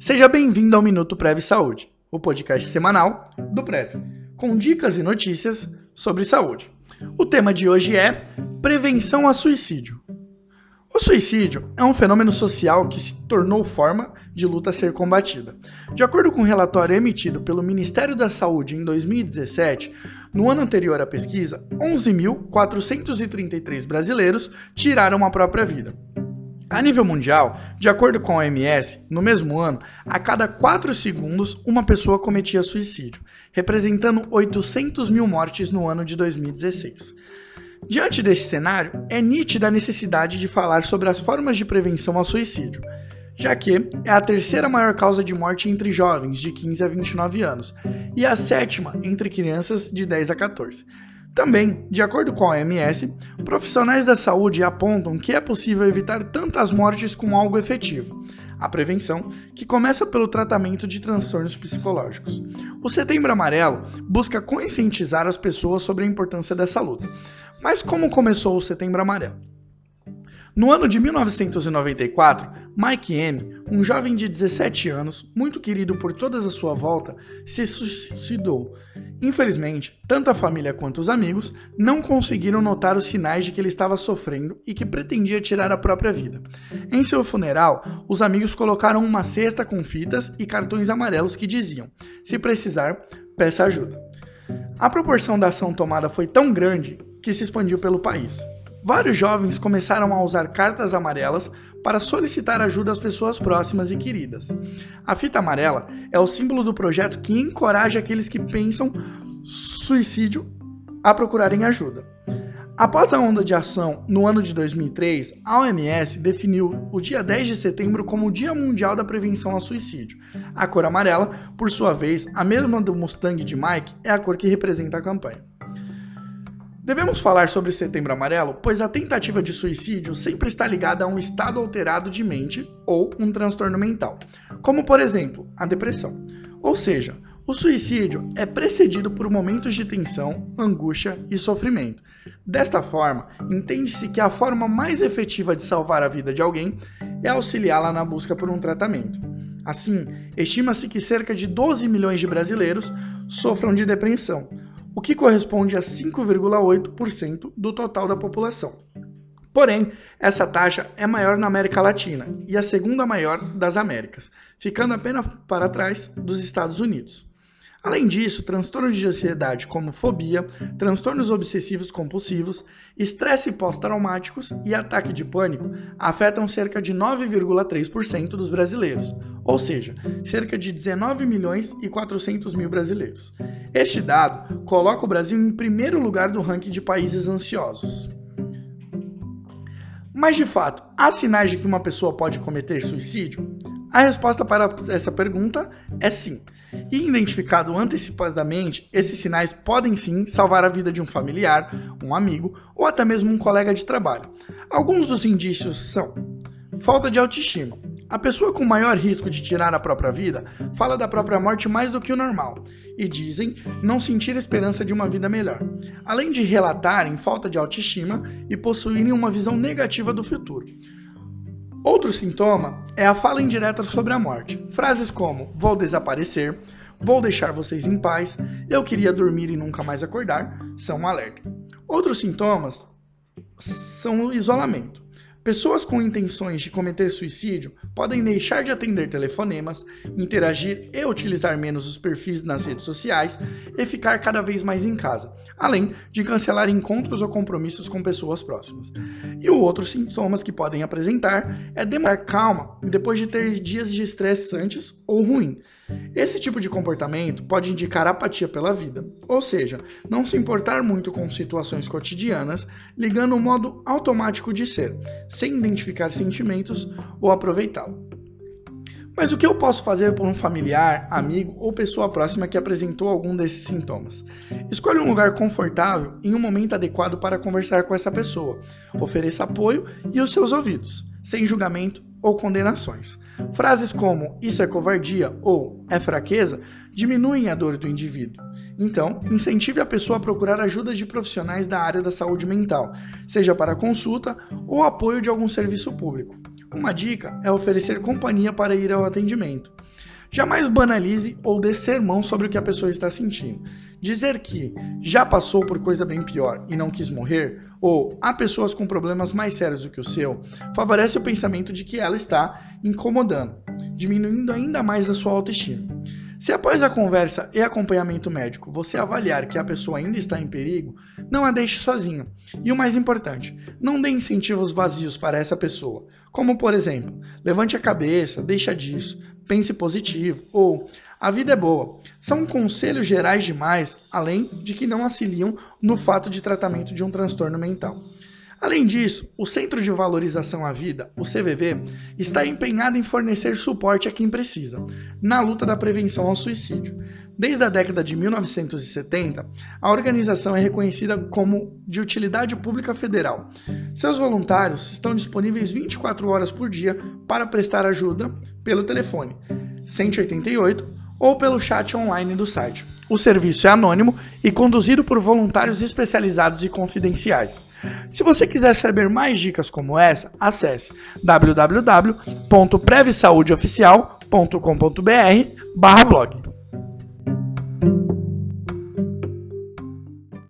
Seja bem-vindo ao Minuto Prev Saúde, o podcast semanal do Prev, com dicas e notícias sobre saúde. O tema de hoje é prevenção a suicídio. O suicídio é um fenômeno social que se tornou forma de luta a ser combatida. De acordo com um relatório emitido pelo Ministério da Saúde em 2017, no ano anterior à pesquisa, 11.433 brasileiros tiraram a própria vida. A nível mundial, de acordo com a OMS, no mesmo ano, a cada 4 segundos uma pessoa cometia suicídio, representando 800 mil mortes no ano de 2016. Diante desse cenário, é nítida a necessidade de falar sobre as formas de prevenção ao suicídio, já que é a terceira maior causa de morte entre jovens de 15 a 29 anos e a sétima entre crianças de 10 a 14. Também, de acordo com a OMS, profissionais da saúde apontam que é possível evitar tantas mortes com algo efetivo, a prevenção, que começa pelo tratamento de transtornos psicológicos. O Setembro Amarelo busca conscientizar as pessoas sobre a importância dessa luta. Mas como começou o Setembro Amarelo? No ano de 1994, Mike M., um jovem de 17 anos, muito querido por todas à sua volta, se suicidou. Infelizmente, tanto a família quanto os amigos não conseguiram notar os sinais de que ele estava sofrendo e que pretendia tirar a própria vida. Em seu funeral, os amigos colocaram uma cesta com fitas e cartões amarelos que diziam: se precisar, peça ajuda. A proporção da ação tomada foi tão grande que se expandiu pelo país. Vários jovens começaram a usar cartas amarelas para solicitar ajuda às pessoas próximas e queridas. A fita amarela é o símbolo do projeto que encoraja aqueles que pensam suicídio a procurarem ajuda. Após a onda de ação no ano de 2003, a OMS definiu o dia 10 de setembro como o Dia Mundial da Prevenção ao Suicídio. A cor amarela, por sua vez, a mesma do Mustang de Mike, é a cor que representa a campanha. Devemos falar sobre Setembro Amarelo, pois a tentativa de suicídio sempre está ligada a um estado alterado de mente ou um transtorno mental, como por exemplo a depressão. Ou seja, o suicídio é precedido por momentos de tensão, angústia e sofrimento. Desta forma, entende-se que a forma mais efetiva de salvar a vida de alguém é auxiliá-la na busca por um tratamento. Assim, estima-se que cerca de 12 milhões de brasileiros sofram de depressão, o que corresponde a 5,8% do total da população. Porém, essa taxa é maior na América Latina e a segunda maior das Américas, ficando apenas para trás dos Estados Unidos. Além disso, transtornos de ansiedade como fobia, transtornos obsessivos compulsivos, estresse pós-traumáticos e ataque de pânico afetam cerca de 9,3% dos brasileiros, ou seja, cerca de 19 milhões e 400 mil brasileiros. Este dado coloca o Brasil em primeiro lugar do ranking de países ansiosos. Mas de fato, há sinais de que uma pessoa pode cometer suicídio? A resposta para essa pergunta é sim. E identificado antecipadamente, esses sinais podem sim salvar a vida de um familiar, um amigo ou até mesmo um colega de trabalho. Alguns dos indícios são falta de autoestima. A pessoa com maior risco de tirar a própria vida fala da própria morte mais do que o normal e dizem não sentir esperança de uma vida melhor, além de relatarem falta de autoestima e possuírem uma visão negativa do futuro. Outro sintoma é a fala indireta sobre a morte. Frases como vou desaparecer, vou deixar vocês em paz, eu queria dormir e nunca mais acordar são um alerta. Outros sintomas são o isolamento. Pessoas com intenções de cometer suicídio podem deixar de atender telefonemas, interagir e utilizar menos os perfis nas redes sociais e ficar cada vez mais em casa, além de cancelar encontros ou compromissos com pessoas próximas. E o outro sintomas que podem apresentar é demorar calma depois de ter dias de estresse antes ou ruim, esse tipo de comportamento pode indicar apatia pela vida, ou seja, não se importar muito com situações cotidianas, ligando o modo automático de ser, sem identificar sentimentos ou aproveitá-lo. Mas o que eu posso fazer por um familiar, amigo ou pessoa próxima que apresentou algum desses sintomas? Escolha um lugar confortável e um momento adequado para conversar com essa pessoa. Ofereça apoio e os seus ouvidos, sem julgamento ou condenações. Frases como isso é covardia ou é fraqueza diminuem a dor do indivíduo. Então, incentive a pessoa a procurar ajuda de profissionais da área da saúde mental, seja para consulta ou apoio de algum serviço público. Uma dica é oferecer companhia para ir ao atendimento. Jamais banalize ou dê sermão sobre o que a pessoa está sentindo. Dizer que já passou por coisa bem pior e não quis morrer, ou há pessoas com problemas mais sérios do que o seu, favorece o pensamento de que ela está incomodando, diminuindo ainda mais a sua autoestima. Se após a conversa e acompanhamento médico você avaliar que a pessoa ainda está em perigo, não a deixe sozinha. E o mais importante, não dê incentivos vazios para essa pessoa, como por exemplo, levante a cabeça, deixa disso, pense positivo ou a vida é boa. São conselhos gerais demais, além de que não auxiliam no fato de tratamento de um transtorno mental. Além disso, o Centro de Valorização à Vida, o CVV, está empenhado em fornecer suporte a quem precisa, na luta da prevenção ao suicídio. Desde a década de 1970, a organização é reconhecida como de utilidade pública federal. Seus voluntários estão disponíveis 24 horas por dia para prestar ajuda pelo telefone 188 ou pelo chat online do site. O serviço é anônimo e conduzido por voluntários especializados e confidenciais. Se você quiser saber mais dicas como essa, acesse www.prevsaudeoficial.com.br/blog.